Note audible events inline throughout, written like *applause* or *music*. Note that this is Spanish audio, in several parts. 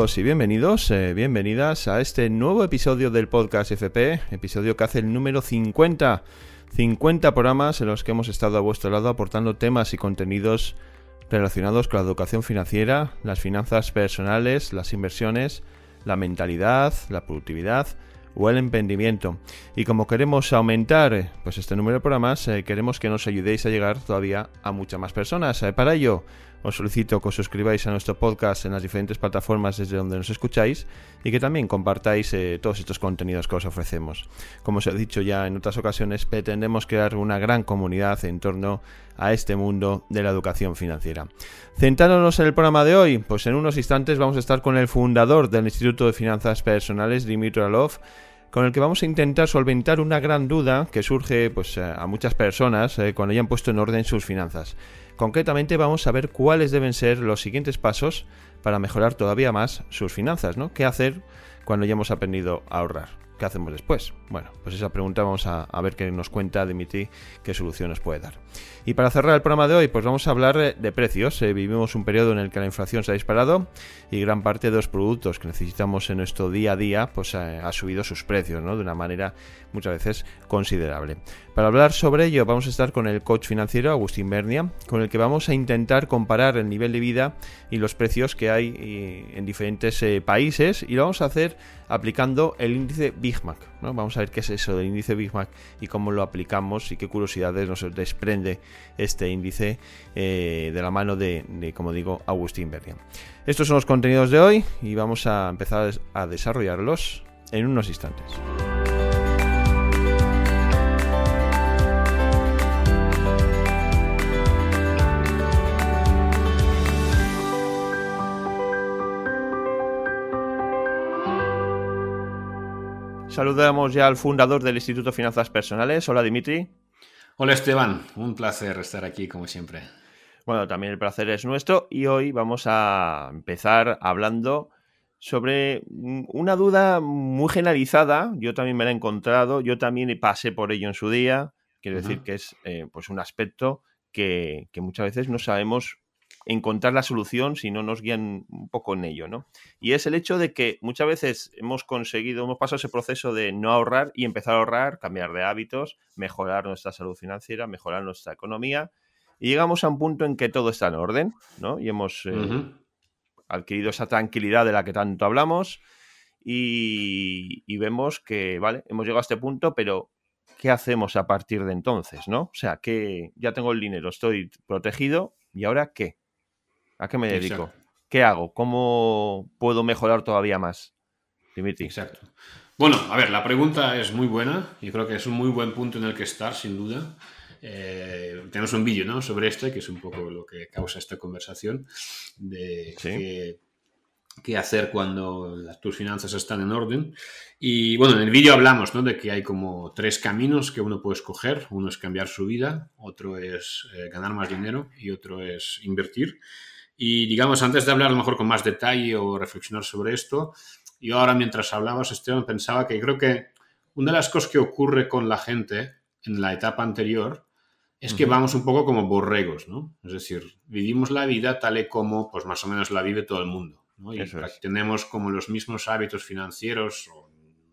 Y bienvenidos, eh, bienvenidas a este nuevo episodio del podcast FP, episodio que hace el número 50. 50 programas en los que hemos estado a vuestro lado aportando temas y contenidos relacionados con la educación financiera, las finanzas personales, las inversiones, la mentalidad, la productividad o el emprendimiento. Y como queremos aumentar eh, pues este número de programas, eh, queremos que nos ayudéis a llegar todavía a muchas más personas. para ello, os solicito que os suscribáis a nuestro podcast en las diferentes plataformas desde donde nos escucháis y que también compartáis eh, todos estos contenidos que os ofrecemos. Como os he dicho ya en otras ocasiones, pretendemos crear una gran comunidad en torno a este mundo de la educación financiera. Centrándonos en el programa de hoy, pues en unos instantes vamos a estar con el fundador del Instituto de Finanzas Personales, Dimitri Alov, con el que vamos a intentar solventar una gran duda que surge pues, a muchas personas eh, cuando hayan puesto en orden sus finanzas. Concretamente vamos a ver cuáles deben ser los siguientes pasos para mejorar todavía más sus finanzas, ¿no? ¿Qué hacer cuando ya hemos aprendido a ahorrar? ¿Qué hacemos después? Bueno, pues esa pregunta vamos a, ver qué nos cuenta Dimitri, qué soluciones puede dar. Y para cerrar el programa de hoy, pues vamos a hablar de precios. Eh, vivimos un periodo en el que la inflación se ha disparado y gran parte de los productos que necesitamos en nuestro día a día, pues ha, ha subido sus precios, ¿no? De una manera muchas veces considerable. Para hablar sobre ello, vamos a estar con el coach financiero Agustín Bernia, con el que vamos a intentar comparar el nivel de vida y los precios que hay eh, en diferentes eh, países y lo vamos a hacer aplicando el índice Big Mac. ¿no? Vamos a ver qué es eso del índice Big Mac y cómo lo aplicamos y qué curiosidades nos desprende este índice eh, de la mano de, como digo, Agustín Bernia. Estos son los contenidos de hoy y vamos a empezar a desarrollarlos en unos instantes. Saludamos ya al fundador del Instituto de Finanzas Personales. Hola Dimitri. Hola Esteban, un placer estar aquí como siempre. Bueno, también el placer es nuestro y hoy vamos a empezar hablando sobre una duda muy generalizada. Yo también me la he encontrado, yo también pasé por ello en su día. Quiero decir que es eh, pues un aspecto que, que, muchas veces no sabemos encontrar la solución si no nos guían un poco en ello, ¿no? Y es el hecho de que muchas veces hemos conseguido, hemos pasado ese proceso de no ahorrar y empezar a ahorrar, cambiar de hábitos, mejorar nuestra salud financiera, mejorar nuestra economía, y llegamos a un punto en que todo está en orden, ¿no? Y hemos eh, adquirido esa tranquilidad de la que tanto hablamos y, y vemos que, vale, hemos llegado a este punto, pero ¿qué hacemos a partir de entonces, no? O sea, que ya tengo el dinero, estoy protegido, ¿y ahora qué? ¿A qué me dedico? ¿Qué hago? ¿Cómo puedo mejorar todavía más? Dimitri. Exacto. Bueno, a ver, la pregunta es muy buena. Yo creo que es un muy buen punto en el que estar, sin duda. Eh, tenemos un vídeo ¿no? sobre este, que es un poco lo que causa esta conversación, de qué, hacer cuando tus finanzas están en orden. Y bueno, en el vídeo hablamos ¿no? de que hay como tres caminos que uno puede escoger. Uno es cambiar su vida, otro es eh, ganar más dinero y otro es invertir. Y digamos, antes de hablar a lo mejor con más detalle o reflexionar sobre esto, yo ahora mientras hablabas, Esteban, pensaba que creo que una de las cosas que ocurre con la gente en la etapa anterior es que vamos un poco como borregos, ¿no? Es decir, vivimos la vida tal y como, pues más o menos la vive todo el mundo, ¿no? Y tenemos como los mismos hábitos financieros,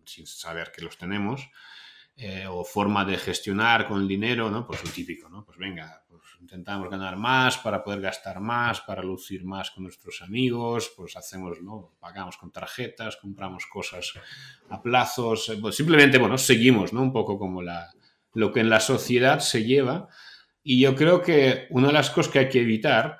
sin saber que los tenemos, eh, o forma de gestionar con el dinero, ¿no? Pues lo típico, ¿no? Pues venga, intentamos ganar más para poder gastar más, para lucir más con nuestros amigos, pues hacemos, ¿no? Pagamos con tarjetas, compramos cosas a plazos, eh, pues simplemente, bueno, seguimos, ¿no? Un poco como la, lo que en la sociedad se lleva. Y yo creo que una de las cosas que hay que evitar,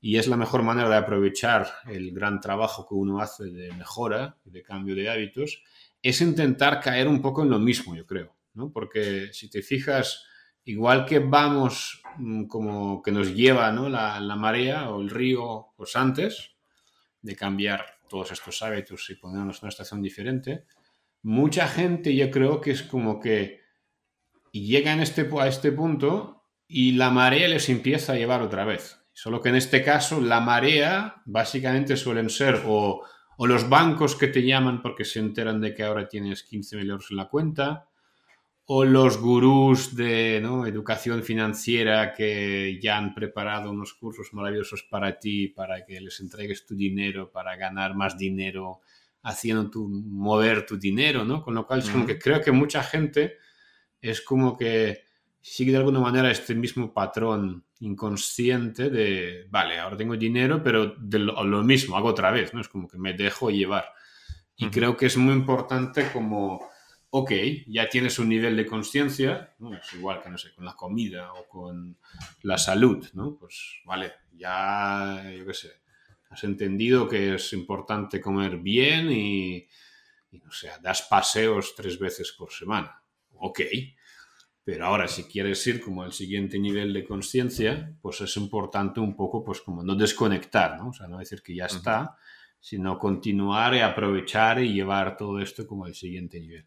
y es la mejor manera de aprovechar el gran trabajo que uno hace de mejora, de cambio de hábitos, es intentar caer un poco en lo mismo, yo creo, ¿no? Porque si te fijas, igual que vamos mm, como que nos lleva la, marea o el río pues antes de cambiar todos estos hábitos y ponernos en una estación diferente, mucha gente yo creo que es como que llega este, a este punto y la marea les empieza a llevar otra vez. Solo que en este caso la marea básicamente suelen ser o, o los bancos que te llaman porque se enteran de que ahora tienes 15 mil euros en la cuenta, o los gurús de educación financiera que ya han preparado unos cursos maravillosos para ti, para que les entregues tu dinero, para ganar más dinero, haciendo tu, mover tu dinero, ¿no? Con lo cual es como que creo que mucha gente es como que sigue de alguna manera este mismo patrón inconsciente de, vale, ahora tengo dinero, pero de lo, mismo, hago otra vez, ¿no? Es como que me dejo llevar. Y creo que es muy importante como ok, ya tienes un nivel de conciencia, ¿no? es igual que, no sé, con la comida o con la salud, ¿no? Pues vale, ya, yo qué sé, has entendido que es importante comer bien y, y no sé, das paseos tres veces por semana. Ok, pero ahora si quieres ir como al siguiente nivel de conciencia, pues es importante un poco, pues como no desconectar, ¿no? O sea, no decir que ya está, sino continuar y aprovechar y llevar todo esto como al siguiente nivel.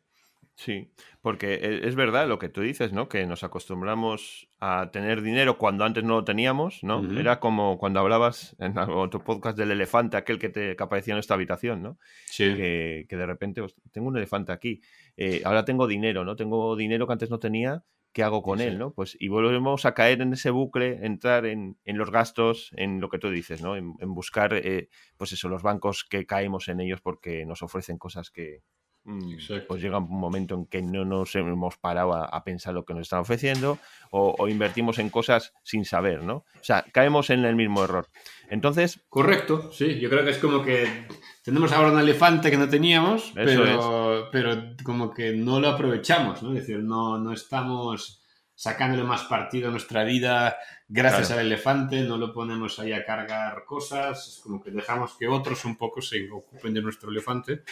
Sí, porque e, es verdad lo que tú dices, ¿no? Que nos acostumbramos a tener dinero cuando antes no lo teníamos, ¿no? Era como cuando hablabas en otro podcast del elefante, aquel que, te, aparecía en esta habitación, ¿no? Sí. Que, de repente, pues, tengo un elefante aquí, eh, ahora tengo dinero, ¿no? Tengo dinero que antes no tenía, ¿qué hago con él, no? Pues y volvemos a caer en ese bucle, entrar en, los gastos, en lo que tú dices, ¿no? En, buscar, eh, pues eso, los bancos que caemos en ellos porque nos ofrecen cosas que, Mm, pues llega un momento en que no nos hemos parado a, pensar lo que nos están ofreciendo o, invertimos en cosas sin saber, ¿no? O sea, caemos en el mismo error. Entonces... Correcto, sí, yo creo que es como que tenemos ahora un elefante que no teníamos, pero, pero como que no lo aprovechamos, ¿no? Es decir, no, no estamos sacándole más partido a nuestra vida gracias al elefante, no lo ponemos ahí a cargar cosas, es como que dejamos que otros un poco se ocupen de nuestro elefante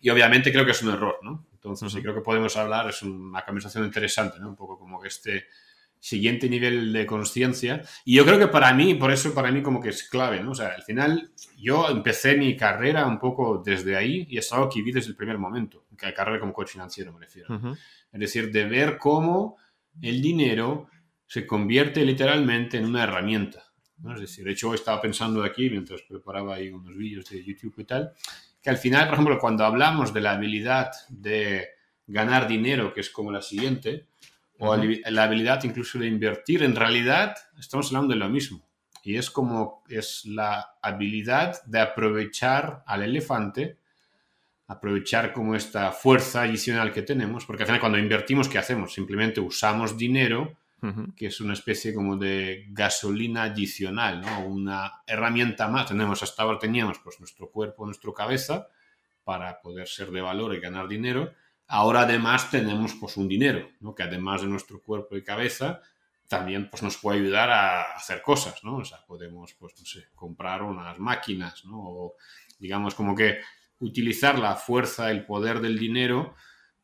y obviamente creo que es un error, ¿no? Entonces sí creo que podemos hablar, es una conversación interesante, ¿no? Un poco como que este siguiente nivel de conciencia y yo creo que para mí, por eso para mí como que es clave, ¿no? O sea, al final yo empecé mi carrera un poco desde ahí y es algo que vi desde el primer momento, que carrera como coach financiero me refiero. Es decir, de ver cómo el dinero se convierte literalmente en una herramienta. ¿no? Es decir, de hecho, hoy estaba pensando aquí, mientras preparaba ahí unos vídeos de YouTube y tal, que al final, por ejemplo, cuando hablamos de la habilidad de ganar dinero, que es como la siguiente, o la habilidad incluso de invertir, en realidad estamos hablando de lo mismo. Y es como es la habilidad de aprovechar al elefante aprovechar como esta fuerza adicional que tenemos, porque al final cuando invertimos, ¿qué hacemos? Simplemente usamos dinero, que es una especie como de gasolina adicional, ¿no? Una herramienta más. Tenemos, hasta ahora teníamos pues nuestro cuerpo, nuestra cabeza, para poder ser de valor y ganar dinero. Ahora además tenemos pues un dinero, ¿no? Que además de nuestro cuerpo y cabeza, también pues nos puede ayudar a hacer cosas, ¿no? O sea, podemos, pues, no sé, comprar unas máquinas, ¿no? O digamos como que utilizar la fuerza, el poder del dinero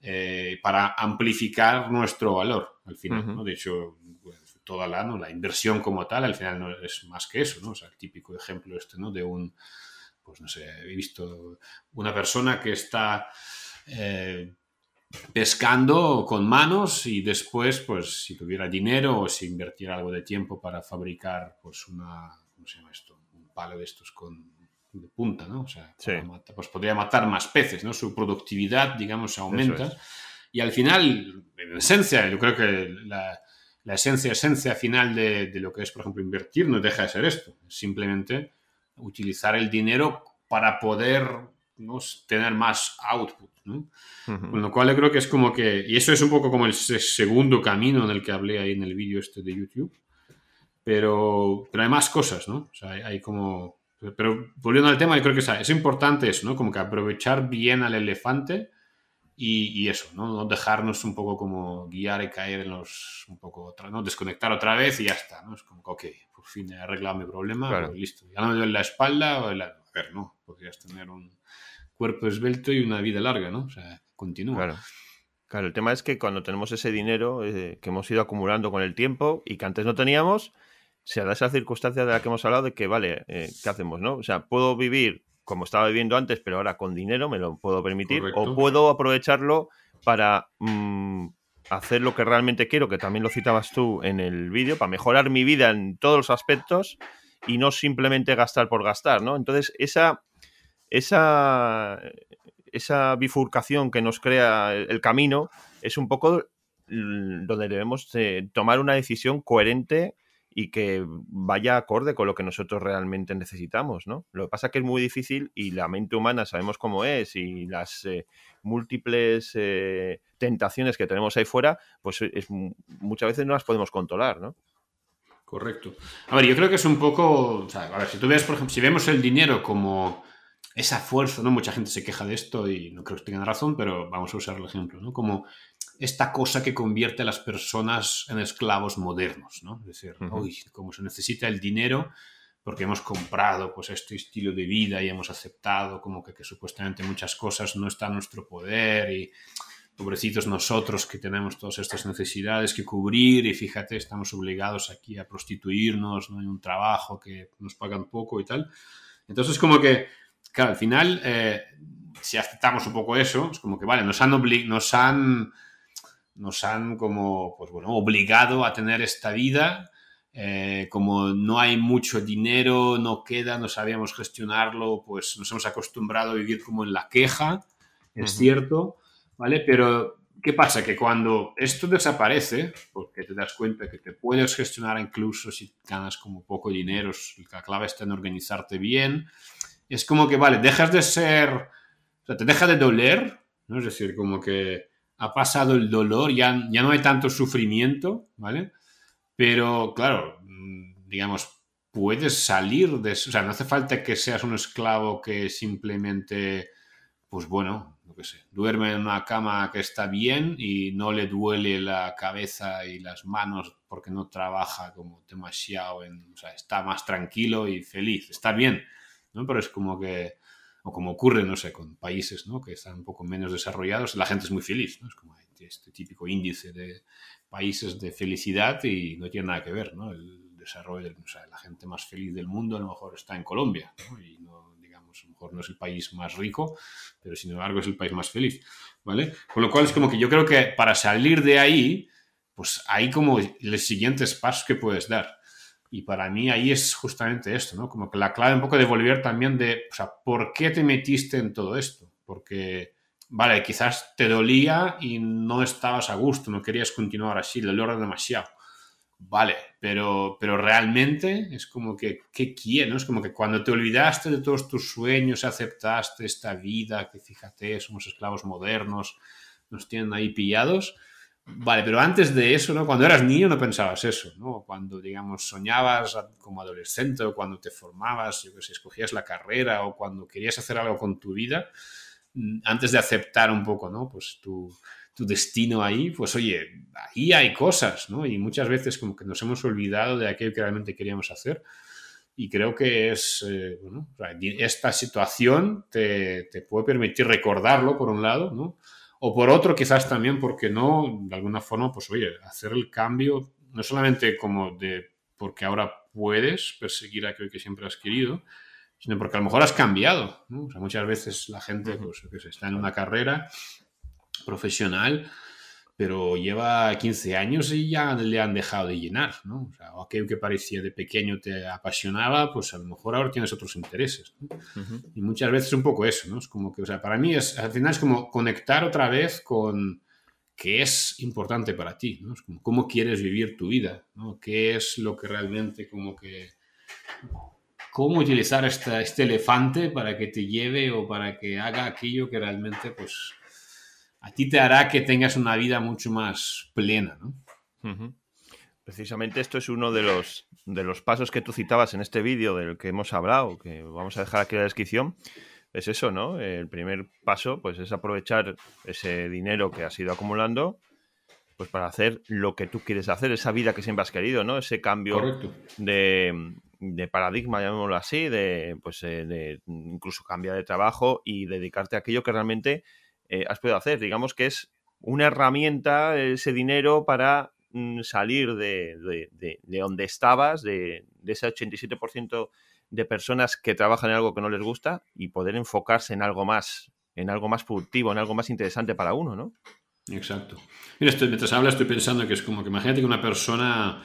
eh, para amplificar nuestro valor al final. De hecho, pues, toda la, la inversión como tal al final no es más que eso, ¿no? O sea, el típico ejemplo este, ¿no? De un, pues no sé, he visto una persona que está eh, pescando con manos y después, pues si tuviera dinero o si invirtiera algo de tiempo para fabricar, pues una, ¿cómo se llama esto? Un palo de estos con de punta, ¿no? O sea, pues podría matar más peces, ¿no? Su productividad, digamos, aumenta. Y al final, en esencia, yo creo que la, esencia, esencia final de, lo que es, por ejemplo, invertir no deja de ser esto. simplemente utilizar el dinero para poder tener más output, ¿no? Con lo cual yo creo que es como que... Y eso es un poco como el segundo camino en el que hablé ahí en el vídeo este de YouTube. Pero, pero hay más cosas, ¿no? O sea, hay como pero volviendo al tema, yo creo que es importante eso, ¿no? Como que aprovechar bien al elefante y, eso, ¿no? No dejarnos un poco como guiar y caer en los... un poco, ¿no? Desconectar otra vez y ya está, ¿no? Es como ok, por fin he arreglado mi problema, pues listo. Ya no me duele la espalda o el... A ver, ¿no? Podrías tener un cuerpo esbelto y una vida larga, ¿no? O sea, continúa. Claro. Claro, el tema es que cuando tenemos ese dinero eh, que hemos ido acumulando con el tiempo y que antes no teníamos, se da esa circunstancia de la que hemos hablado de que, vale, eh, ¿qué hacemos? no? O sea, puedo vivir como estaba viviendo antes, pero ahora con dinero me lo puedo permitir, o puedo aprovecharlo para mm, hacer lo que realmente quiero, que también lo citabas tú en el vídeo, para mejorar mi vida en todos los aspectos y no simplemente gastar por gastar, ¿no? Entonces, esa, esa, esa bifurcación que nos crea el camino es un poco donde debemos tomar una decisión coherente y que vaya acorde con lo que nosotros realmente necesitamos, ¿no? Lo que pasa es que es muy difícil y la mente humana sabemos cómo es y las eh, múltiples eh, tentaciones que tenemos ahí fuera, pues es, muchas veces no las podemos controlar, ¿no? Correcto. A ver, yo creo que es un poco, o sea, a ver, si tú ves, por ejemplo, si vemos el dinero como esa fuerza, ¿no? Mucha gente se queja de esto y no creo que tengan razón, pero vamos a usar el ejemplo, ¿no? Como esta cosa que convierte a las personas en esclavos modernos, ¿no? Es decir, como se necesita el dinero porque hemos comprado pues este estilo de vida y hemos aceptado como que, que supuestamente muchas cosas no están a nuestro poder y pobrecitos nosotros que tenemos todas estas necesidades que cubrir y fíjate, estamos obligados aquí a prostituirnos, no hay un trabajo que nos pagan poco y tal. Entonces como que, claro, al final, eh, si aceptamos un poco eso, es como que, vale, nos han, nos han, nos han como, pues bueno, obligado a tener esta vida. Eh, como no hay mucho dinero, no queda, no sabíamos gestionarlo, pues nos hemos acostumbrado a vivir como en la queja, es cierto, ¿vale? Pero, ¿qué pasa? Que cuando esto desaparece, porque te das cuenta que te puedes gestionar incluso si ganas como poco dinero, la clave está en organizarte bien, es como que, vale, dejas de ser, o sea, te deja de doler, ¿no? Es decir, como que ha pasado el dolor, ya, ya no hay tanto sufrimiento, ¿vale? Pero, claro, mm, digamos, puedes salir de eso, o sea, no hace falta que seas un esclavo que simplemente, pues bueno, que sé, duerme en una cama que está bien y no le duele la cabeza y las manos porque no trabaja como demasiado, en, o sea, está más tranquilo y feliz, está bien, ¿no? Pero es como que, o como ocurre, no sé, con países, ¿no? Que están un poco menos desarrollados, la gente es muy feliz, ¿no? Es como este típico índice de países de felicidad y no tiene nada que ver, ¿no? El desarrollo, o sea, la gente más feliz del mundo a lo mejor está en Colombia, ¿no? Y no, a lo mejor no es el país más rico, pero sin embargo es el país más feliz, ¿vale? Con lo cual es como que yo creo que para salir de ahí, pues hay como los siguientes pasos que puedes dar. Y para mí ahí es justamente esto, ¿no? Como que la clave un poco de volver también de, o sea, ¿por qué te metiste en todo esto? Porque, vale, quizás te dolía y no estabas a gusto, no querías continuar así, le dolor demasiado. Vale, pero, pero realmente es como que, ¿qué quieres? Es como que cuando te olvidaste de todos tus sueños, aceptaste esta vida, que fíjate, somos esclavos modernos, nos tienen ahí pillados. Vale, pero antes de eso, ¿no? Cuando eras niño no pensabas eso, ¿no? Cuando, digamos, soñabas como adolescente cuando te formabas, yo que sé, escogías la carrera o cuando querías hacer algo con tu vida, mm, antes de aceptar un poco, ¿no? Pues tu, tu destino ahí, pues oye, ahí hay cosas, ¿no? Y muchas veces como que nos hemos olvidado de aquello que realmente queríamos hacer. Y creo que es, eh, esta situación te, te, puede permitir recordarlo, por un lado, ¿no? O por otro, quizás también, porque no, de alguna forma, pues oye, hacer el cambio, no solamente como de, porque ahora puedes perseguir aquello que siempre has querido, sino porque a lo mejor has cambiado, ¿no? O sea, muchas veces la gente, pues, que se está en una carrera profesional, pero lleva 15 años y ya le han dejado de llenar, ¿no? O sea, aquello que parecía de pequeño te apasionaba, pues a lo mejor ahora tienes otros intereses. Y muchas veces es un poco eso, ¿no? Es como que, o sea, para mí es, al final es como conectar otra vez con qué es importante para ti, ¿no? Es como cómo quieres vivir tu vida, ¿no? ¿Qué es lo que realmente como que... Cómo utilizar esta, este elefante para que te lleve o para que haga aquello que realmente, pues, a ti te hará que tengas una vida mucho más plena, ¿no? Precisamente esto es uno de los, de los pasos que tú citabas en este vídeo del que hemos hablado, que vamos a dejar aquí en la descripción. Es eso, ¿no? El primer paso, pues, es aprovechar ese dinero que has ido acumulando, pues, para hacer lo que tú quieres hacer, esa vida que siempre has querido, ¿no? Ese cambio de, de, paradigma, llamémoslo así, de, pues, eh, de incluso cambiar de trabajo y dedicarte a aquello que realmente eh, has podido hacer. Digamos que es una herramienta ese dinero para mm, salir de, donde estabas, de, ese 87% de personas que trabajan en algo que no les gusta y poder enfocarse en algo más, en algo más productivo, en algo más interesante para uno, ¿no? Exacto. Mira, estoy, mientras hablas estoy pensando que es como que imagínate que una persona,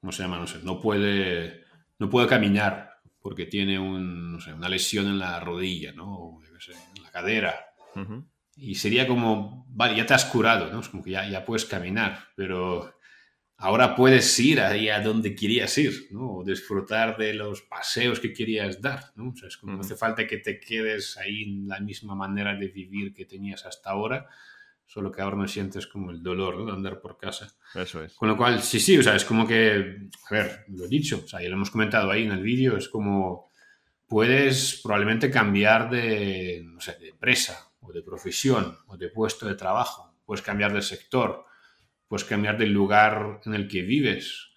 ¿cómo se llama? No sé, no puede, no puede caminar porque tiene una lesión en la rodilla, ¿no? O, en la cadera. Y sería como, vale, ya te has curado, ¿no? Es como que ya, ya puedes caminar, pero ahora puedes ir ahí a donde querías ir, ¿no? O disfrutar de los paseos que querías dar, ¿no? O sea, es como no hace falta que te quedes ahí en la misma manera de vivir que tenías hasta ahora, solo que ahora no sientes como el dolor ¿no? de andar por casa. Eso es. Con lo cual, sí, sí, o sea, es como que, a ver, lo he dicho, o sea, ya lo hemos comentado ahí en el vídeo, es como puedes probablemente cambiar de, no sé, de empresa o de profesión o de puesto de trabajo, puedes cambiar de sector, puedes cambiar del lugar en el que vives,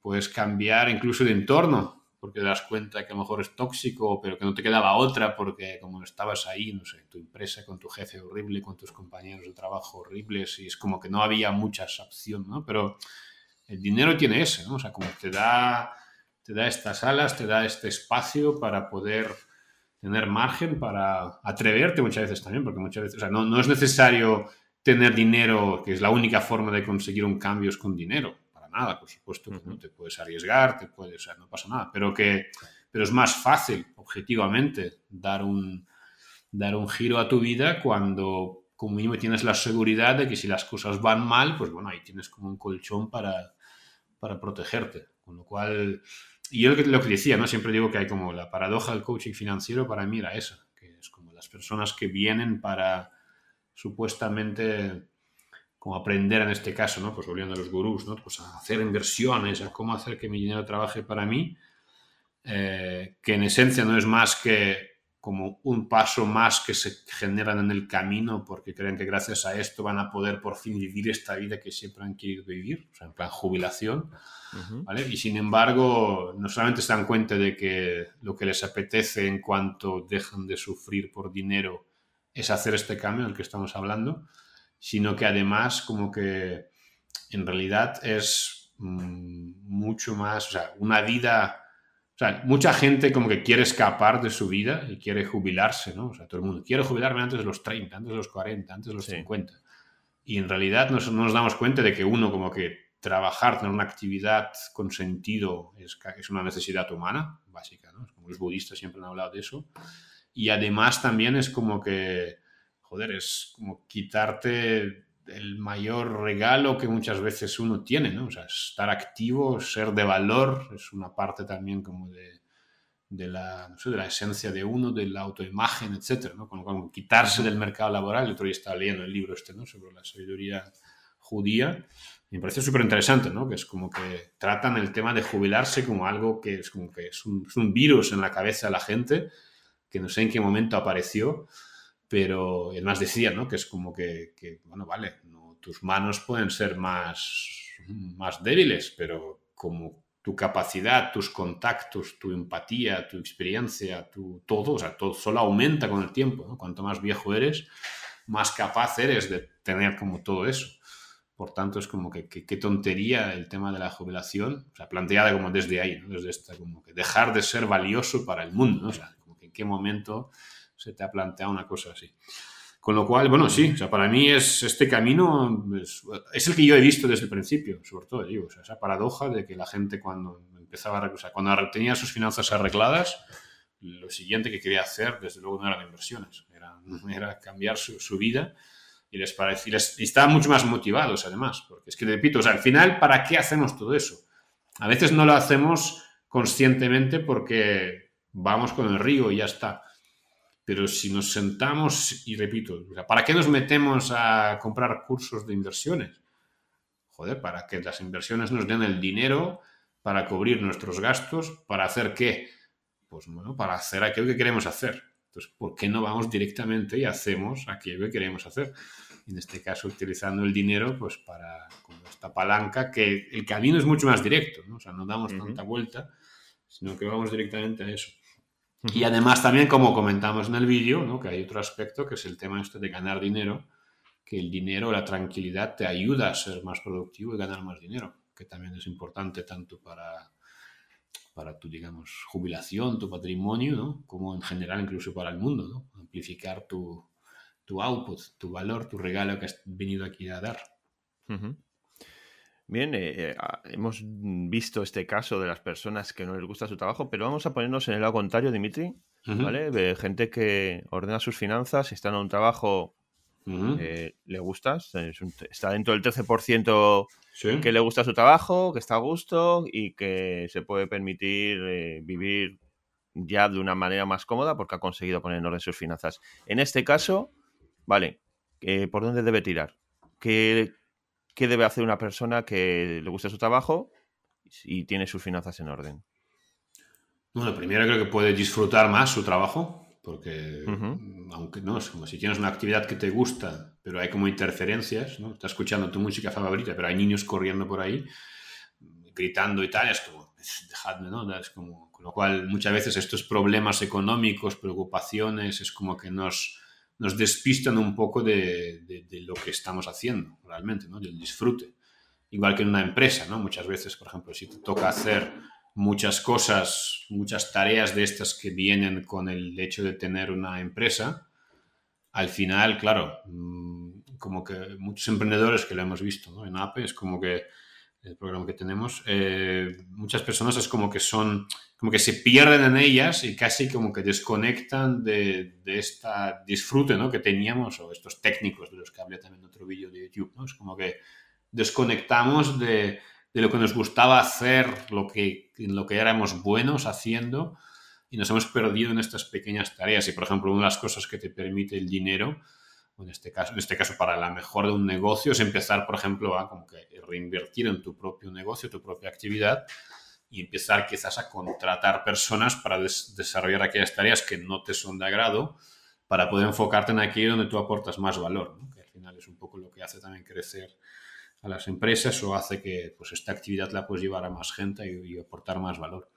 puedes cambiar incluso de entorno, porque te das cuenta que a lo mejor es tóxico, pero que no te quedaba otra porque como estabas ahí, no sé, tu empresa con tu jefe horrible, con tus compañeros de trabajo horribles, y es como que no había muchas opciones, ¿no? Pero el dinero tiene ese, ¿no? O sea, como te da, te da estas alas, te da este espacio para poder tener margen, para atreverte muchas veces también, porque muchas veces, o sea, no, no es necesario tener dinero, que es la única forma de conseguir un cambio es con dinero. Para nada, por supuesto, que no te puedes arriesgar, te puedes, no pasa nada, pero que pero es más fácil, objetivamente, dar un, dar un giro a tu vida cuando como mínimo tienes la seguridad de que si las cosas van mal, pues bueno, ahí tienes como un colchón para, para protegerte. Con lo cual, y yo lo que, decía, ¿no? Siempre digo que hay como la paradoja del coaching financiero para mí era esa, que es como las personas que vienen para supuestamente como aprender en este caso, ¿no? Pues volviendo a los gurús, ¿no? Pues a hacer inversiones, a cómo hacer que mi dinero trabaje para mí, eh, que en esencia no es más que como un paso más que se generan en el camino porque creen que gracias a esto van a poder por fin vivir esta vida que siempre han querido vivir, o sea, en plan jubilación, ¿vale? Y sin embargo, no solamente se dan cuenta de que lo que les apetece en cuanto dejan de sufrir por dinero es hacer este cambio del que estamos hablando, sino que además como que en realidad es mm, mucho más, o sea, una vida, sea, mucha gente como que quiere escapar de su vida y quiere jubilarse, ¿no? O sea, todo el mundo quiere jubilarme antes de los 30, antes de los 40, antes de los 50. Y en realidad no nos damos cuenta de que uno como que trabajar, tener una actividad con sentido es, es una necesidad humana, básica, ¿no? Como los budistas siempre han hablado de eso. Y además también es como que, joder, es como quitarte el mayor regalo que muchas veces uno tiene, ¿no? O sea, estar activo, ser de valor, es una parte también como de, de la, no sé, de la esencia de uno, de la autoimagen, etcétera, ¿no? Como, quitarse del mercado laboral. El otro día estaba leyendo el libro este, ¿no? Sobre la sabiduría judía. Me parece súper interesante, ¿no? Que es como que tratan el tema de jubilarse como algo que es como que es un, es un virus en la cabeza de la gente que no sé en qué momento apareció, pero además decía, ¿no? Que es como que, bueno, vale, no, tus manos pueden ser más, más débiles, pero como tu capacidad, tus contactos, tu empatía, tu experiencia, tu, todo, o sea, todo solo aumenta con el tiempo, ¿no? Cuanto más viejo eres, más capaz eres de tener como todo eso. Por tanto, es como que qué tontería el tema de la jubilación, o sea, planteada como desde ahí, ¿no? desde esta, como que dejar de ser valioso para el mundo, ¿no? O sea, qué momento se te ha planteado una cosa así. Con lo cual, bueno, sí, o sea, para mí es este camino, es, el que yo he visto desde el principio, sobre todo, digo, o sea, esa paradoja de que la gente cuando empezaba o sea, cuando tenía sus finanzas arregladas, lo siguiente que quería hacer, desde luego, no eran inversiones, era, *laughs* cambiar su, vida y les parecía, y estaban mucho más motivados además, porque es que, repito, o sea, al final, ¿para qué hacemos todo eso? A veces no lo hacemos conscientemente porque vamos con el río y ya está. Pero si nos sentamos, y repito, ¿para qué nos metemos a comprar cursos de inversiones? Joder, para que las inversiones nos den el dinero para cubrir nuestros gastos, ¿para hacer qué? Pues bueno, para hacer aquello que queremos hacer. Entonces, ¿por qué no vamos directamente y hacemos aquello que queremos hacer? En este caso, utilizando el dinero, pues para esta palanca, que el camino es mucho más directo, ¿no? O sea, no damos tanta vuelta, sino que vamos directamente a eso. Y además también, como comentamos en el vídeo, ¿no? que hay otro aspecto que es el tema este de ganar dinero, que el dinero, la tranquilidad te ayuda a ser más productivo y ganar más dinero, que también es importante tanto para, para tu, digamos, jubilación, tu patrimonio, ¿no? como en general incluso para el mundo, ¿no? amplificar tu, tu output, tu valor, tu regalo que has venido aquí a dar. Bien, eh, eh, ah, hemos visto este caso de las personas que no les gusta su trabajo, pero vamos a ponernos en el lado contrario, Dimitri, ¿vale? De gente que ordena sus finanzas y están en un trabajo eh, le gustas, está dentro del 13% que le gusta su trabajo, que está a gusto y que se puede permitir eh, vivir ya de una manera más cómoda porque ha conseguido poner en orden sus finanzas. En este caso, vale, eh, ¿por dónde debe tirar? ¿Qué, ¿Qué debe hacer una persona que le gusta su trabajo y tiene sus finanzas en orden? Bueno, primero creo que puede disfrutar más su trabajo, porque aunque no, es como si tienes una actividad que te gusta, pero hay como interferencias, ¿no? Estás escuchando tu música favorita, pero hay niños corriendo por ahí, gritando y tal, es como, dejadme, ¿no? Es como, con lo cual muchas veces estos problemas económicos, preocupaciones, es como que nos, nos despistan un poco de, lo que estamos haciendo realmente, ¿no? Del disfrute. Igual que en una empresa, ¿no? Muchas veces, por ejemplo, si te toca hacer muchas cosas, muchas tareas de estas que vienen con el hecho de tener una empresa, al final, claro, mm, como que muchos emprendedores que lo hemos visto en APE, es como que el programa que tenemos, eh, muchas personas es como que son, como que se pierden en ellas y casi como que desconectan de, de esta disfrute ¿no? que teníamos, o estos técnicos de los que hablé también en otro vídeo de YouTube, ¿no? es como que desconectamos de, de lo que nos gustaba hacer, lo que, en lo que éramos buenos haciendo y nos hemos perdido en estas pequeñas tareas. Y, por ejemplo, una de las cosas que te permite el dinero, en este caso, en este caso para la mejor de un negocio, es empezar, por ejemplo, a como que reinvertir en tu propio negocio, tu propia actividad y empezar quizás a contratar personas para desarrollar aquellas tareas que no te son de agrado para poder enfocarte en aquello donde tú aportas más valor, que al final es un poco lo que hace también crecer a las empresas o hace que pues, esta actividad la puedes llevar a más gente y, aportar más valor.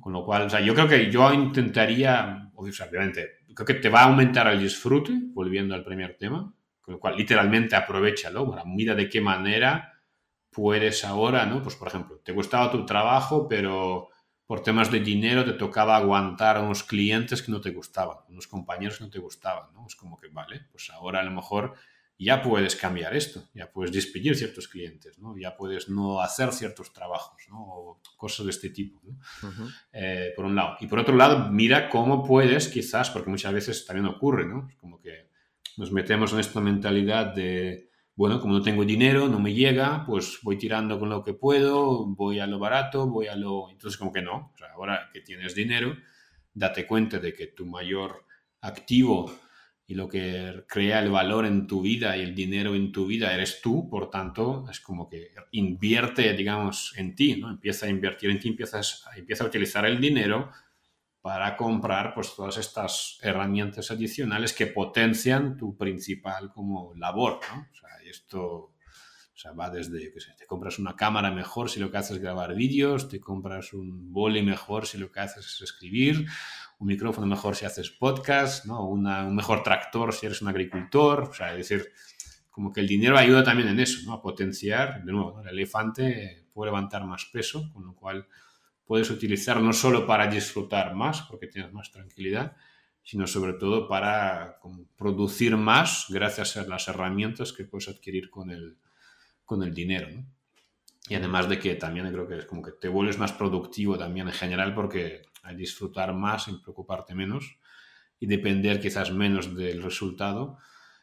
Con lo cual, o sea, yo creo que yo intentaría, obviamente, creo que te va a aumentar el disfrute, volviendo al primer tema, con lo cual literalmente aprovechalo, bueno, mira de qué manera puedes ahora, ¿no? Pues por ejemplo, te gustaba tu trabajo, pero por temas de dinero te tocaba aguantar a unos clientes que no te gustaban, unos compañeros que no te gustaban, ¿no? Es como que, vale, pues ahora a lo mejor ya puedes cambiar esto, ya puedes despedir ciertos clientes, ¿no? ya puedes no hacer ciertos trabajos, ¿no? o cosas de este tipo, eh, por un lado. Y por otro lado, mira cómo puedes, quizás, porque muchas veces también ocurre, ¿no? como que nos metemos en esta mentalidad de, bueno, como no tengo dinero, no me llega, pues voy tirando con lo que puedo, voy a lo barato, voy a lo... Entonces, como que no, o sea, ahora que tienes dinero, date cuenta de que tu mayor activo y lo que crea el valor en tu vida y el dinero en tu vida eres tú, por tanto, es como que invierte, digamos, en ti, ¿no? Empieza a invertir en ti, empiezas, empieza a utilizar el dinero para comprar pues todas estas herramientas adicionales que potencian tu principal como labor, ¿no? O sea, esto o sea, va desde, que sé, te compras una cámara mejor si lo que haces es grabar vídeos, te compras un boli mejor si lo que haces es escribir, un micrófono mejor si haces podcast, ¿no? un mejor tractor si eres un agricultor, o sea, es decir, como que el dinero ayuda también en eso, ¿no? A potenciar, de nuevo, el elefante puede levantar más peso, con lo cual puedes utilizar no solo para disfrutar más, porque tienes más tranquilidad, sino sobre todo para producir más gracias a las herramientas que puedes adquirir con el, con el dinero. Y además de que también creo que es como que te vuelves más productivo también en general porque al disfrutar más, sin preocuparte menos y depender quizás menos del resultado,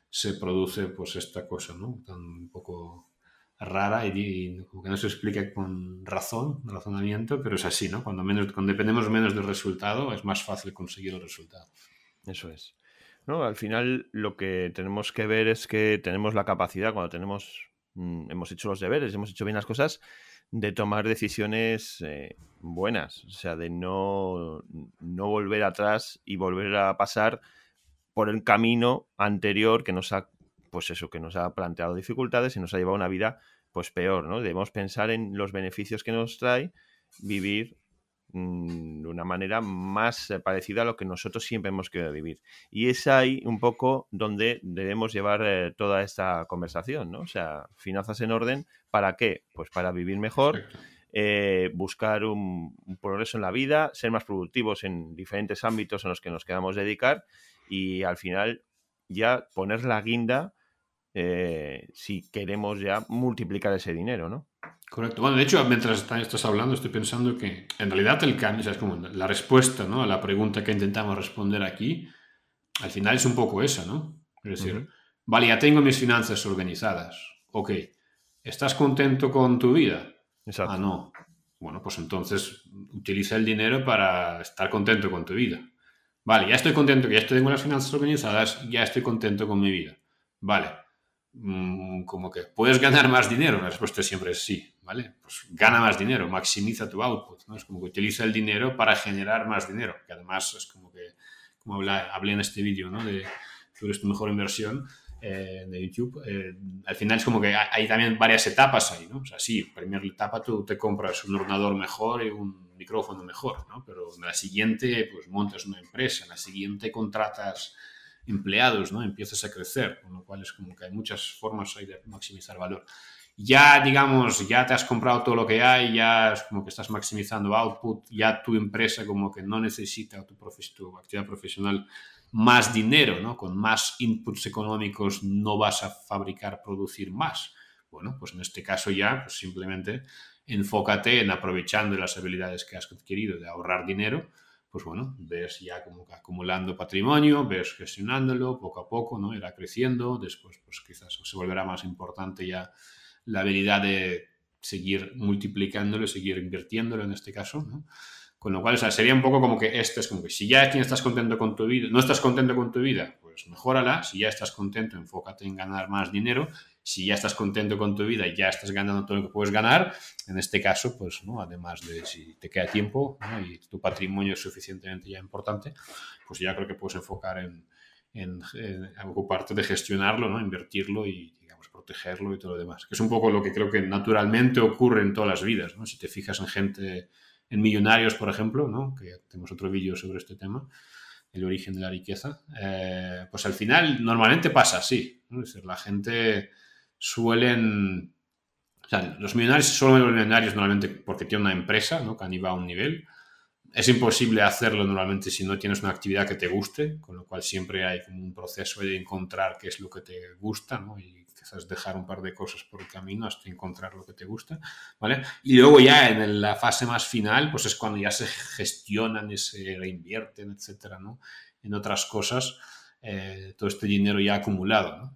se produce pues esta cosa, ¿no? Tan un poco rara y, que no se explica con razón, razonamiento, pero es así, ¿no? Cuando, menos, cuando dependemos menos del resultado es más fácil conseguir el resultado. Eso es. No, al final lo que tenemos que ver es que tenemos la capacidad, cuando tenemos, mm, hemos hecho los deberes, hemos hecho bien las cosas, de tomar decisiones eh, buenas, o sea, de no, no volver atrás y volver a pasar por el camino anterior que nos ha, pues eso, que nos ha planteado dificultades y nos ha llevado una vida pues peor, ¿no? Debemos pensar en los beneficios que nos trae vivir de una manera más eh, parecida a lo que nosotros siempre hemos querido vivir. Y es ahí un poco donde debemos llevar eh, toda esta conversación, ¿no? O sea, finanzas en orden, ¿para qué? Pues para vivir mejor, eh, buscar un, progreso en la vida, ser más productivos en diferentes ámbitos en los que nos queramos dedicar y al final ya poner la guinda si queremos ya multiplicar ese dinero, ¿no? Correcto. Bueno, de hecho, mientras estás hablando, estoy pensando que en realidad el cambio, es como la respuesta ¿no? a la pregunta que intentamos responder aquí, al final es un poco esa, ¿no? Es decir, Vale, ya tengo mis finanzas organizadas. Ok, ¿estás contento con tu vida? Exacto. Ah, no. Bueno, pues entonces utiliza el dinero para estar contento con tu vida. Vale, ya estoy contento, que ya tengo las finanzas organizadas, ya estoy contento con mi vida. Vale, como que puedes ganar más dinero, la respuesta siempre es sí, ¿vale? Pues gana más dinero, maximiza tu output, ¿no? Es como que utiliza el dinero para generar más dinero, que además es como que, como hablé, en este vídeo, ¿no? De tú eres tu mejor inversión, eh, de YouTube, eh, al final es como que hay también varias etapas ahí, ¿no? O sea, sí, primera etapa tú te compras un ordenador mejor y un micrófono mejor, ¿no? Pero en la siguiente, pues montas una empresa, en la siguiente contratas empleados, ¿no? Empiezas a crecer, con lo cual es como que hay muchas formas ahí de maximizar valor. Ya, digamos, ya te has comprado todo lo que hay, ya es como que estás maximizando output, ya tu empresa como que no necesita tu, tu actividad profesional más dinero, ¿no? Con más inputs económicos no vas a fabricar, producir más. Bueno, pues en este caso ya pues simplemente enfócate en aprovechando las habilidades que has adquirido de ahorrar dinero, pues bueno, ves ya acumulando patrimonio, ves gestionándolo poco a poco, ¿no? Irá creciendo, después pues quizás se volverá más importante ya la habilidad de seguir multiplicándolo, seguir invirtiéndolo en este caso, ¿no? Con lo cual, o sea, sería un poco como que este es como que si ya estás contento con tu vida, no estás contento con tu vida, pues mejórala. Si ya estás contento, enfócate en ganar más dinero. Si ya estás contento con tu vida y ya estás ganando todo lo que puedes ganar, en este caso, pues, ¿no? Además de si te queda tiempo y tu patrimonio es suficientemente ya importante, pues ya creo que puedes enfocar en, en, ocuparte de gestionarlo, ¿no? Invertirlo y, digamos, protegerlo y todo lo demás. Que es un poco lo que creo que naturalmente ocurre en todas las vidas, ¿no? Si te fijas en gente en Millonarios, por ejemplo, ¿no? que tenemos otro vídeo sobre este tema, el origen de la riqueza, eh, pues al final normalmente pasa así. Es decir, la gente suelen... Los millonarios solo los millonarios normalmente porque tienen una empresa ¿no? que han ido a un nivel. Es imposible hacerlo normalmente si no tienes una actividad que te guste, con lo cual siempre hay como un proceso de encontrar qué es lo que te gusta ¿no? y quizás dejar un par de cosas por el camino hasta encontrar lo que te gusta, ¿vale? Y luego ya en la fase más final, pues es cuando ya se gestionan y se reinvierten, etcétera, ¿no? En otras cosas, eh, todo este dinero ya acumulado.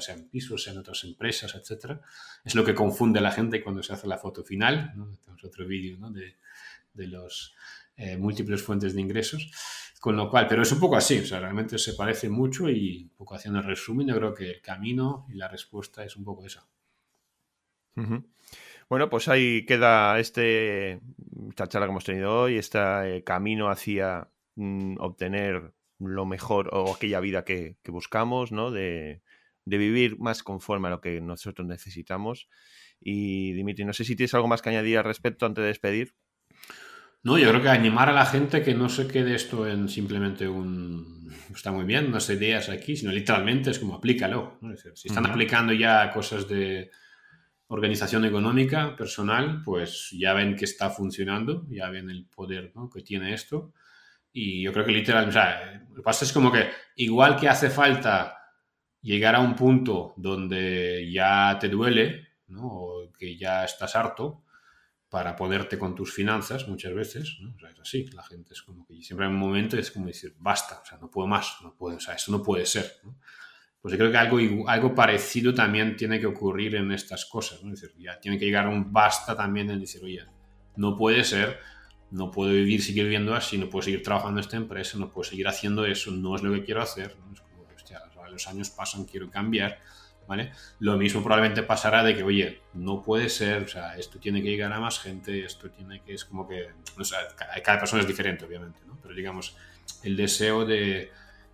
Sea, en pisos, en otras empresas, etcétera. Es lo que confunde a la gente cuando se hace la foto final. Tenemos otro vídeo. De, de los eh, múltiples fuentes de ingresos. Con lo cual, pero es un poco así, o sea, realmente se parece mucho y un poco haciendo el resumen, yo creo que el camino y la respuesta es un poco eso. Bueno, pues ahí queda este, esta charla que hemos tenido hoy, este eh, camino hacia mm, obtener lo mejor o aquella vida que, buscamos, ¿no? De, de, vivir más conforme a lo que nosotros necesitamos. Y Dimitri, no sé si tienes algo más que añadir al respecto antes de despedir. No, yo creo que animar a la gente que no se quede esto en simplemente un... Está muy bien, unas ideas aquí, sino literalmente es como aplícalo. si están aplicando ya cosas de organización económica personal, pues ya ven que está funcionando, ya ven el poder que tiene esto. Y yo creo que literalmente, o sea, lo que pasa es como que igual que hace falta llegar a un punto donde ya te duele, ¿no? o que ya estás harto, para ponerte con tus finanzas muchas veces, ¿no? o sea, es así, la gente es como que siempre hay un momento es como decir, basta, o sea, no puedo más, no puedo, o sea, eso no puede ser, ¿no? Pues yo creo que algo, algo parecido también tiene que ocurrir en estas cosas, ¿no? Es decir, ya tiene que llegar un basta también en decir, oye, no puede ser, no puedo vivir, seguir viviendo así, no puedo seguir trabajando en esta empresa, no puedo seguir haciendo eso, no es lo que quiero hacer, ¿no? Los años pasan, quiero cambiar, ¿vale? Lo mismo probablemente pasará de que, oye, no puede ser, o sea, esto tiene que llegar a más gente, esto tiene que, es como que, o sea, cada persona es diferente, obviamente, ¿no? Pero digamos, el deseo de,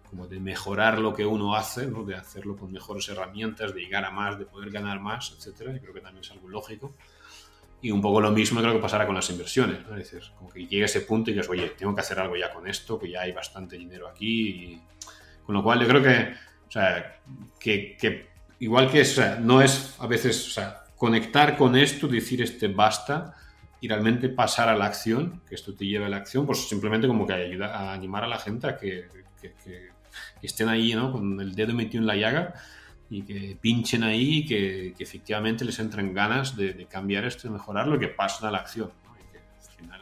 como de mejorar lo que uno hace, ¿no? De hacerlo con mejores herramientas, de llegar a más, de poder ganar más, etcétera, y creo que también es algo lógico. Y un poco lo mismo creo que pasará con las inversiones, ¿no? Es decir, como que llegue ese punto y que es, oye, tengo que hacer algo ya con esto, que ya hay bastante dinero aquí, y... con lo cual yo creo que, o sea, que, que igual que no es a veces, o sea, conectar con esto, decir este basta y realmente pasar a la acción, que esto te lleve a la acción, pues simplemente como que ayuda a animar a la gente a que, estén ahí, ¿no? Con el dedo metido en la llaga y que pinchen ahí y que, efectivamente les entren ganas de, cambiar esto y mejorarlo y que pasen a la acción. Y que al final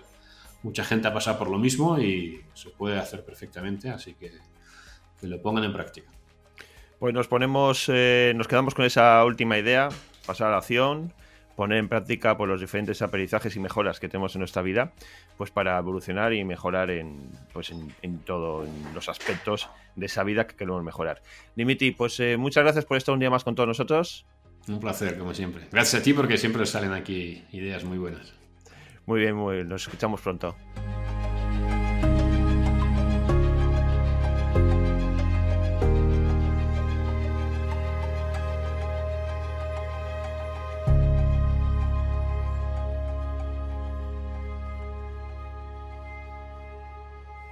mucha gente ha pasado por lo mismo y se puede hacer perfectamente, así que que lo pongan en práctica. Pues nos ponemos, eh, nos quedamos con esa última idea, pasar a la acción, poner en práctica pues, los diferentes aprendizajes y mejoras que tenemos en nuestra vida, pues para evolucionar y mejorar en, pues, en, todo, en los aspectos de esa vida que queremos mejorar. Dimiti, pues eh, muchas gracias por estar un día más con todos nosotros. Un placer, como siempre. Gracias a ti porque siempre salen aquí ideas muy buenas. Muy bien, muy bien. Nos escuchamos pronto.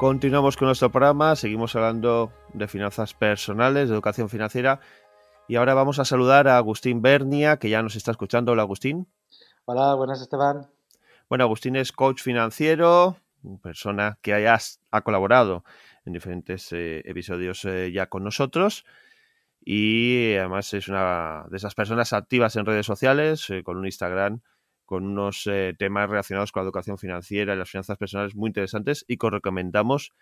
Continuamos con nuestro programa, seguimos hablando de finanzas personales, de educación financiera y ahora vamos a saludar a Agustín Bernia, que ya nos está escuchando. Hola Agustín. Hola, buenas Esteban. Bueno, Agustín es coach financiero, persona que ha colaborado en diferentes eh, episodios eh, ya con nosotros y además es una de esas personas activas en redes sociales, eh, con un Instagram con unos eh, temas relacionados con la educación financiera y las finanzas personales muy interesantes y que os recomendamos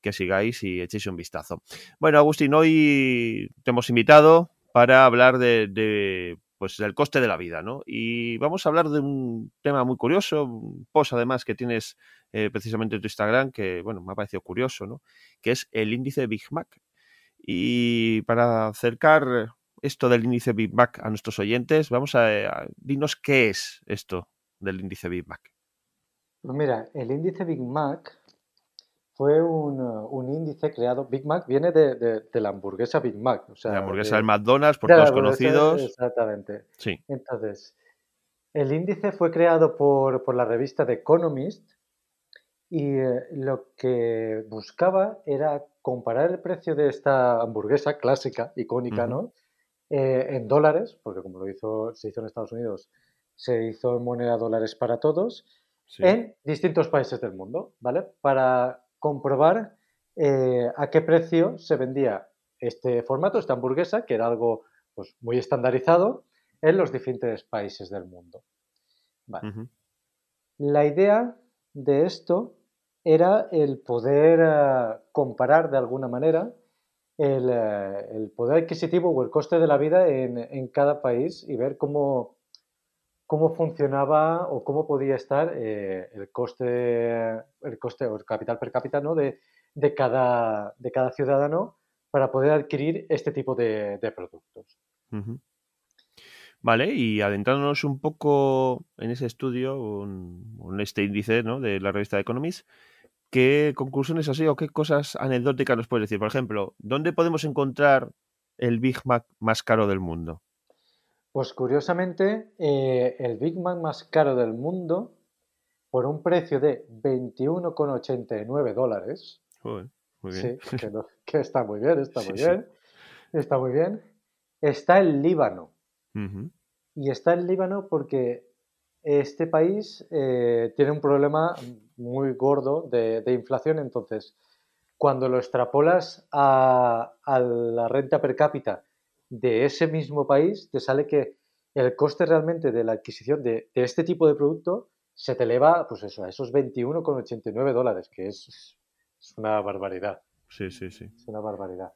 que sigáis y echéis un vistazo. Bueno, Agustín, hoy te hemos invitado para hablar de, pues del coste de la vida, ¿no? Y vamos a hablar de un tema muy curioso, un post además que tienes eh, precisamente en tu Instagram, que bueno, me ha parecido curioso, ¿no? Que es el índice Big Mac. Y para acercar esto del índice Big Mac a nuestros oyentes, vamos a, dinos qué es esto del índice Big Mac. Pues mira, el índice Big Mac fue un, índice creado. Big Mac viene de, la hamburguesa Big Mac. O sea, la hamburguesa del McDonald's, por todos conocidos. Exactamente. Sí. Entonces, el índice fue creado por, la revista The Economist y eh, lo que buscaba era comparar el precio de esta hamburguesa clásica, icónica, ¿no? Eh, en dólares, porque como lo hizo, se hizo en Estados Unidos, se hizo en moneda dólares para todos, en distintos países del mundo, ¿vale? Para comprobar eh, a qué precio se vendía este formato, esta hamburguesa, que era algo pues, muy estandarizado en los diferentes países del mundo. La idea de esto era el poder eh, comparar de alguna manera eh, el, poder adquisitivo o el coste de la vida en, cada país y ver cómo, cómo funcionaba o cómo podía estar eh, el coste el coste o el capital per cápita ¿no? de, cada, de cada ciudadano para poder adquirir este tipo de, productos. Vale, y adentrándonos un poco en ese estudio, en este índice ¿no? de la revista Economist, ¿Qué conclusiones así o qué cosas anecdóticas nos puedes decir? Por ejemplo, ¿dónde podemos encontrar el Big Mac más caro del mundo? Pues curiosamente, eh, el Big Mac más caro del mundo, por un precio de 21,89 dólares. muy bien. Sí, *laughs* que, está muy bien, está muy bien. Está muy bien. Está en Líbano. Y está en Líbano porque este país eh, tiene un problema muy gordo de, inflación, entonces cuando lo extrapolas a, la renta per cápita de ese mismo país, te sale que el coste realmente de la adquisición de, este tipo de producto se te eleva pues eso, a esos 21,89 dólares, que es, una barbaridad. Sí, sí, sí. Es una barbaridad.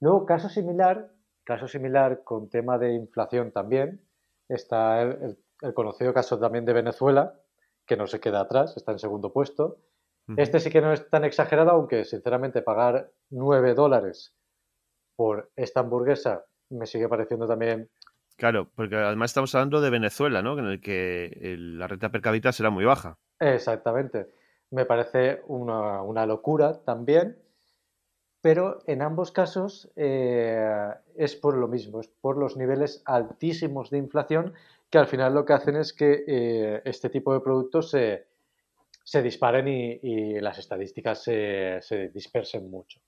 Luego, caso similar, caso similar con tema de inflación también, está el el conocido caso también de Venezuela, que no se queda atrás, está en segundo puesto. Este sí que no es tan exagerado, aunque sinceramente pagar 9 dólares por esta hamburguesa me sigue pareciendo también... Claro, porque además estamos hablando de Venezuela, ¿no? En el que la renta per cápita será muy baja. Exactamente. Me parece una, locura también, pero en ambos casos eh, es por lo mismo, es por los niveles altísimos de inflación que al final lo que hacen es que eh, este tipo de productos se, disparen y, las estadísticas se, dispersen mucho.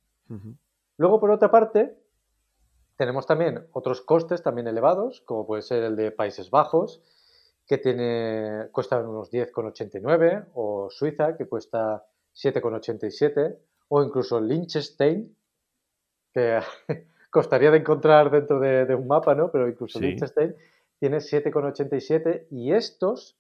Luego, por otra parte, tenemos también otros costes también elevados, como puede ser el de Países Bajos, que tiene, cuesta unos 10,89, o Suiza, que cuesta 7,87, o incluso Liechtenstein, que *laughs* costaría de encontrar dentro de, un mapa, ¿no? Pero incluso Liechtenstein tiene 7,87 y estos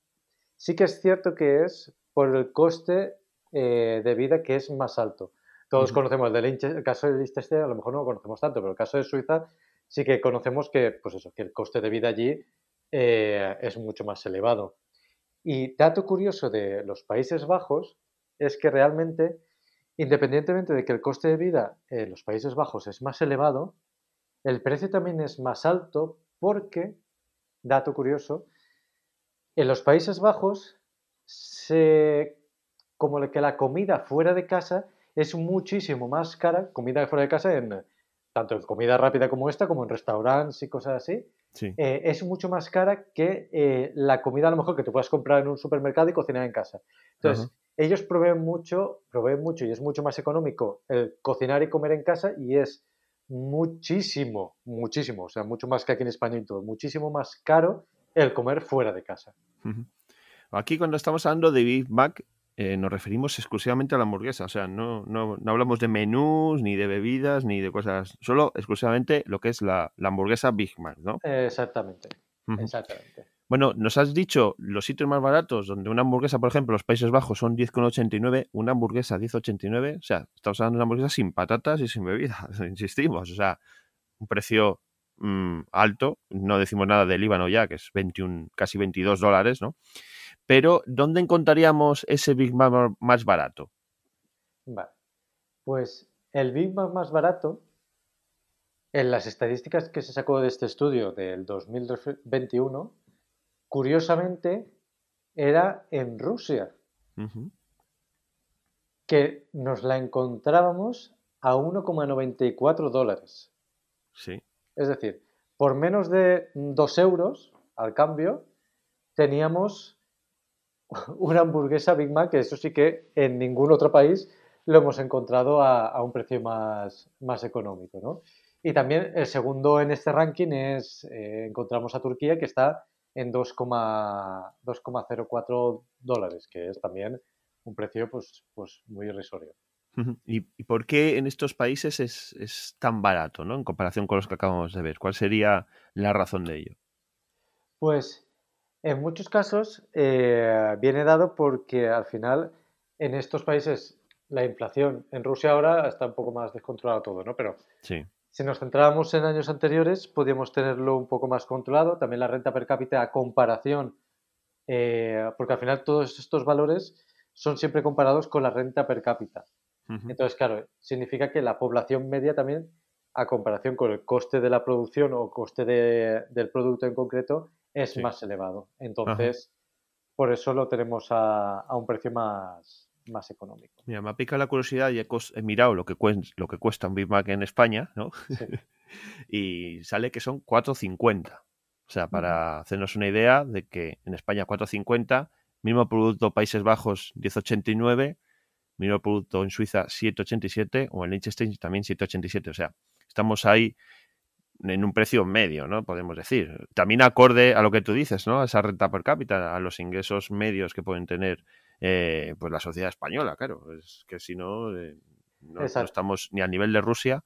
sí que es cierto que es por el coste eh, de vida que es más alto. Todos conocemos el, caso de Liechtenstein, a lo mejor no lo conocemos tanto, pero el caso de Suiza sí que conocemos que, pues eso, que el coste de vida allí eh, es mucho más elevado. Y dato curioso de los Países Bajos es que realmente, independientemente de que el coste de vida en los Países Bajos es más elevado, el precio también es más alto porque, dato curioso, en los Países Bajos se, como que la comida fuera de casa es muchísimo más cara, comida fuera de casa en tanto en comida rápida como esta, como en restaurantes y cosas así, eh, es mucho más cara que eh, la comida a lo mejor que te puedas comprar en un supermercado y cocinar en casa. Entonces, ellos proveen mucho, proveen mucho y es mucho más económico el cocinar y comer en casa y es muchísimo, muchísimo, o sea, mucho más que aquí en España y todo, muchísimo más caro el comer fuera de casa. Aquí cuando estamos hablando de Big Mac, eh, nos referimos exclusivamente a la hamburguesa. O sea, no, no, no, hablamos de menús, ni de bebidas, ni de cosas. Solo exclusivamente lo que es la, hamburguesa Big Mac, ¿no? Exactamente. Exactamente. Bueno, nos has dicho los sitios más baratos, donde una hamburguesa, por ejemplo, los Países Bajos son 10,89, una hamburguesa 10,89. O sea, estamos hablando de una hamburguesa sin patatas y sin bebidas, *laughs* insistimos. O sea, un precio mm, alto. No decimos nada del Líbano ya, que es 21, casi 22 dólares, ¿no? Pero, ¿dónde encontraríamos ese Big Mac más barato? Vale. Pues el Big Mac más barato, en las estadísticas que se sacó de este estudio del 2021, curiosamente era en Rusia, que nos la encontrábamos a 1,94 dólares. Sí. Es decir, por menos de 2 euros al cambio, teníamos *laughs* una hamburguesa Big Mac, que eso sí que en ningún otro país lo hemos encontrado a, un precio más, más económico. ¿no? Y también el segundo en este ranking es, eh, encontramos a Turquía, que está en 2,04 dólares, que es también un precio pues, pues muy irrisorio. ¿Y, por qué en estos países es, es, tan barato, ¿no? En comparación con los que acabamos de ver. ¿Cuál sería la razón de ello? Pues en muchos casos eh, viene dado porque al final en estos países la inflación, en Rusia ahora está un poco más descontrolado todo, ¿no? Pero si nos centrábamos en años anteriores, podíamos tenerlo un poco más controlado. También la renta per cápita a comparación, eh, porque al final todos estos valores son siempre comparados con la renta per cápita. Entonces, claro, significa que la población media también, a comparación con el coste de la producción o coste del producto en concreto, es más elevado. Entonces, por eso lo tenemos a, un precio más, más económico. Mira, me ha picado la curiosidad y he, mirado lo que, cuesta, lo que cuesta un Big Mac en España, ¿no? *laughs* y sale que son 4.50. O sea, para hacernos una idea de que en España 4.50, mismo producto Países Bajos 10.89, mismo producto en Suiza 7.87 o en Liechtenstein también 7.87. O sea, estamos ahí en un precio medio, ¿no? Podemos decir. También acorde a lo que tú dices, ¿no? A esa renta per cápita, a los ingresos medios que pueden tener eh, pues la sociedad española, claro. Es que si no, eh, no, estamos ni al nivel de Rusia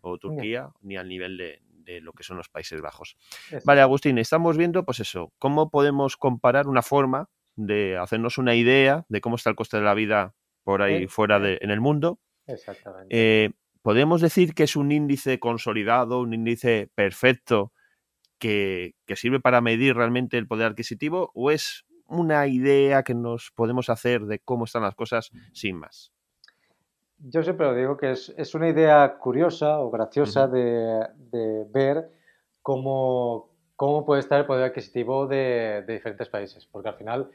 o Turquía, ni al nivel de, lo que son los Países Bajos. Vale, Agustín, estamos viendo, pues eso, cómo podemos comparar una forma de hacernos una idea de cómo está el coste de la vida por ahí fuera de, en el mundo. Exactamente. Eh, ¿podemos decir que es un índice consolidado, un índice perfecto que, sirve para medir realmente el poder adquisitivo o es una idea que nos podemos hacer de cómo están las cosas sin más? Yo siempre lo digo que es, una idea curiosa o graciosa de, ver cómo, cómo, puede estar el poder adquisitivo de, diferentes países, porque al final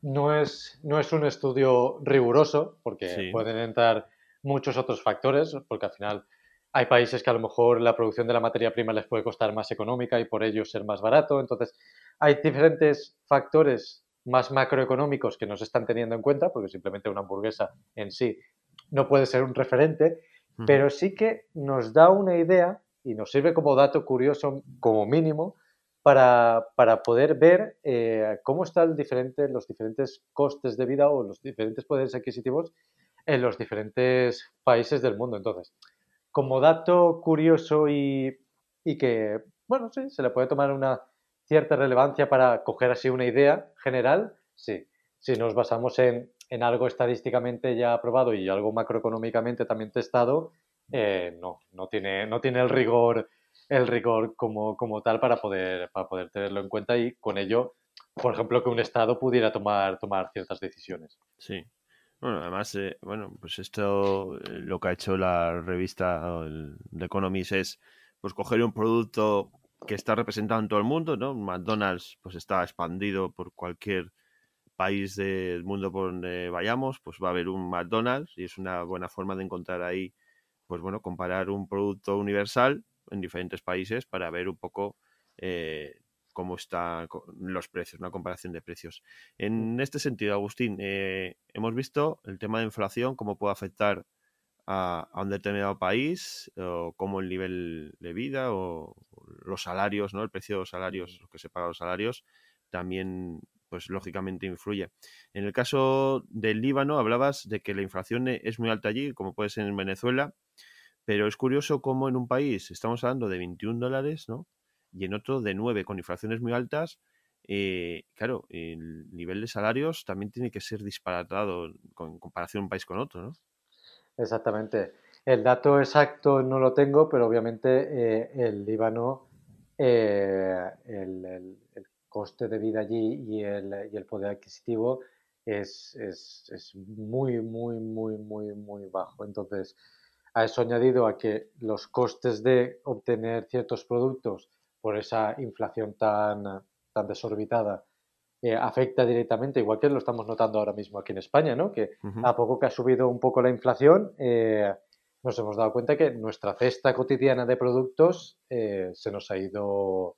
no es, no es un estudio riguroso, porque pueden entrar muchos otros factores, porque al final hay países que a lo mejor la producción de la materia prima les puede costar más económica y por ello ser más barato. Entonces, hay diferentes factores más macroeconómicos que nos están teniendo en cuenta, porque simplemente una hamburguesa en sí no puede ser un referente, pero sí que nos da una idea y nos sirve como dato curioso, como mínimo, para, poder ver eh, cómo están diferente, los diferentes costes de vida o los diferentes poderes adquisitivos en los diferentes países del mundo. Entonces, como dato curioso y, que, bueno, sí, se le puede tomar una cierta relevancia para coger así una idea general, sí. Si nos basamos en, algo estadísticamente ya aprobado y algo macroeconómicamente también testado, eh, no, no tiene, no tiene el rigor el rigor como, como tal para poder, para poder tenerlo en cuenta y con ello, por ejemplo, que un Estado pudiera tomar, tomar ciertas decisiones. Sí. Bueno, además, eh, bueno, pues esto eh, lo que ha hecho la revista The Economist es pues coger un producto que está representado en todo el mundo, ¿no? McDonald's pues está expandido por cualquier país del mundo por donde vayamos, pues va a haber un McDonald's y es una buena forma de encontrar ahí, pues bueno, comparar un producto universal en diferentes países para ver un poco eh, cómo están los precios, una comparación de precios. En este sentido, Agustín, eh, hemos visto el tema de inflación, cómo puede afectar a, un determinado país, o cómo el nivel de vida o los salarios, ¿no? El precio de los salarios, lo que se paga los salarios, también, pues lógicamente influye. En el caso del Líbano, hablabas de que la inflación e, es muy alta allí, como puede ser en Venezuela, pero es curioso cómo en un país estamos hablando de 21 dólares, ¿no? Y en otro de 9, con inflaciones muy altas. Eh, claro, el nivel de salarios también tiene que ser disparatado con comparación un país con otro, ¿no? Exactamente. El dato exacto no lo tengo, pero obviamente eh, el Líbano, eh, el, coste de vida allí y el, poder adquisitivo es, es, muy, muy, muy, muy, muy bajo. Entonces, a eso añadido a que los costes de obtener ciertos productos por esa inflación tan, tan desorbitada eh, afecta directamente, igual que lo estamos notando ahora mismo aquí en España, ¿no? Que a poco que ha subido un poco la inflación, eh, nos hemos dado cuenta que nuestra cesta cotidiana de productos eh, se nos ha ido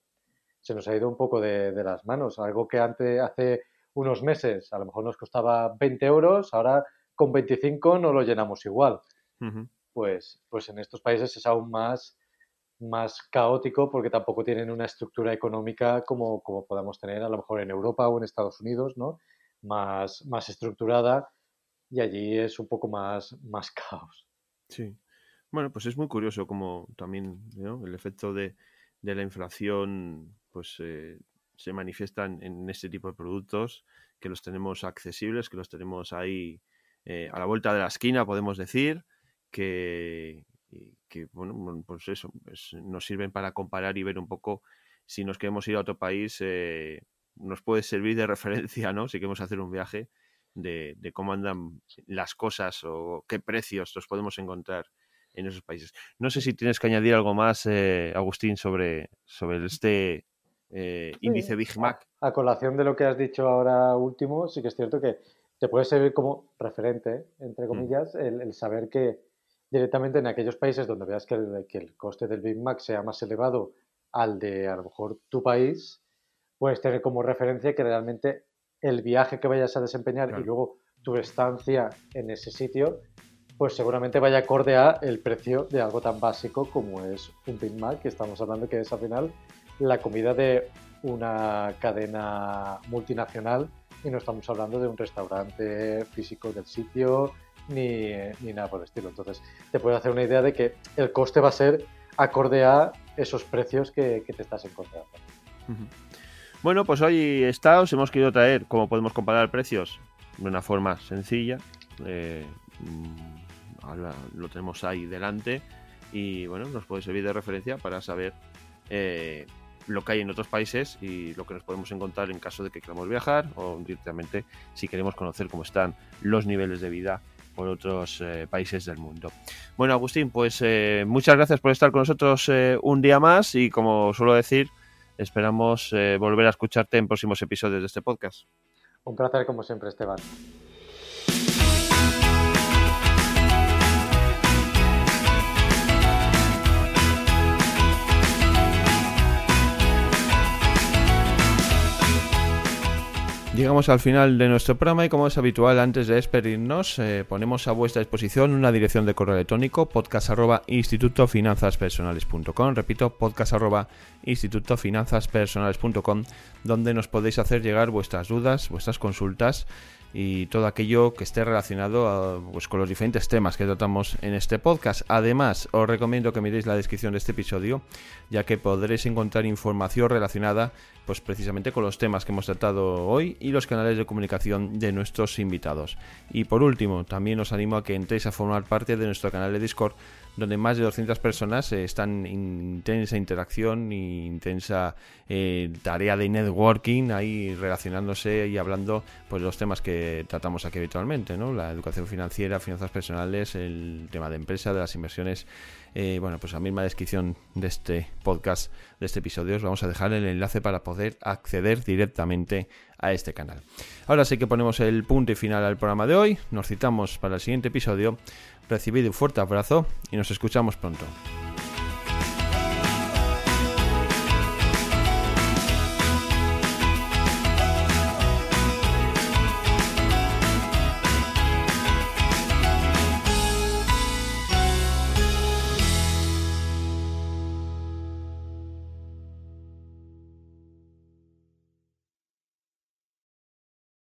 se nos ha ido un poco de, las manos. Algo que antes, hace unos meses, a lo mejor nos costaba 20 euros, ahora con 25 no lo llenamos igual. pues, pues en estos países es aún más más caótico porque tampoco tienen una estructura económica como, como podamos tener a lo mejor en Europa o en Estados Unidos, ¿no? Más, más estructurada y allí es un poco más, más *laughs* caos. Sí. Bueno, pues es muy curioso como también el efecto de, de, la inflación pues eh, se manifiesta en, este tipo de productos, que los tenemos accesibles, que los tenemos ahí eh, a la vuelta de la esquina, podemos decir, que, que, bueno, pues eso, pues nos sirven para comparar y ver un poco si nos queremos ir a otro país, eh, nos puede servir de *laughs* referencia, ¿no? Si queremos hacer un viaje, de, cómo andan las cosas o qué precios los podemos encontrar en esos países. No sé si tienes que añadir algo más, eh, Agustín, sobre, sobre este eh, índice Big Mac. A, colación de lo que has dicho ahora último, sí que es cierto que te puede servir como referente, entre mm. comillas, el saber que directamente en aquellos países donde veas que el, que el coste del Big Mac sea más elevado al de a lo mejor tu país, puedes tener como referencia que realmente el viaje que vayas a desempeñar y luego tu estancia en ese sitio, pues seguramente vaya acorde a el precio de algo tan básico como es un Big Mac, que estamos hablando que es al final la comida de una cadena multinacional y no estamos hablando de un restaurante físico del sitio ni, ni nada por el estilo. Entonces, te puedes hacer una idea de que el coste va a ser acorde a esos precios que, te estás encontrando. Bueno, pues hoy está, os hemos querido traer cómo podemos comparar precios de una forma sencilla. Eh, mm, ahora lo tenemos ahí delante y bueno, nos puede servir de referencia para saber eh, lo que hay en otros países y lo que nos podemos encontrar en caso de que queramos viajar o directamente si queremos conocer cómo están los niveles de vida por otros eh, países del mundo. Bueno, Agustín, pues eh, muchas gracias por estar con nosotros eh, un día más y como suelo decir, esperamos volver a escucharte en próximos episodios de este podcast. Un placer como siempre, Esteban. Llegamos al final de nuestro programa y como es habitual antes de despedirnos eh, ponemos a vuestra disposición una dirección de correo electrónico podcast arroba repito podcast arroba donde nos podéis hacer llegar vuestras dudas, vuestras consultas y todo aquello que esté relacionado pues, con los diferentes temas que tratamos en este podcast. Además, os recomiendo que miréis la descripción de este episodio, ya que podréis encontrar información relacionada pues precisamente con los temas que hemos tratado hoy y los canales de comunicación de nuestros invitados. Y por último, también os animo a que entréis a formar parte de nuestro canal de Discord donde más de 200 personas eh, están en intensa interacción y intensa eh, tarea de networking ahí relacionándose y hablando pues los temas que tratamos aquí habitualmente, ¿no? La educación financiera, finanzas personales, el tema de empresa, de las inversiones. Eh, bueno, pues a misma descripción de este podcast, de este episodio, os vamos a dejar el enlace para poder acceder directamente a este canal. Ahora sí que ponemos el punto y final al programa de hoy. Nos citamos para el siguiente episodio Recibid un fuerte abrazo y nos escuchamos pronto.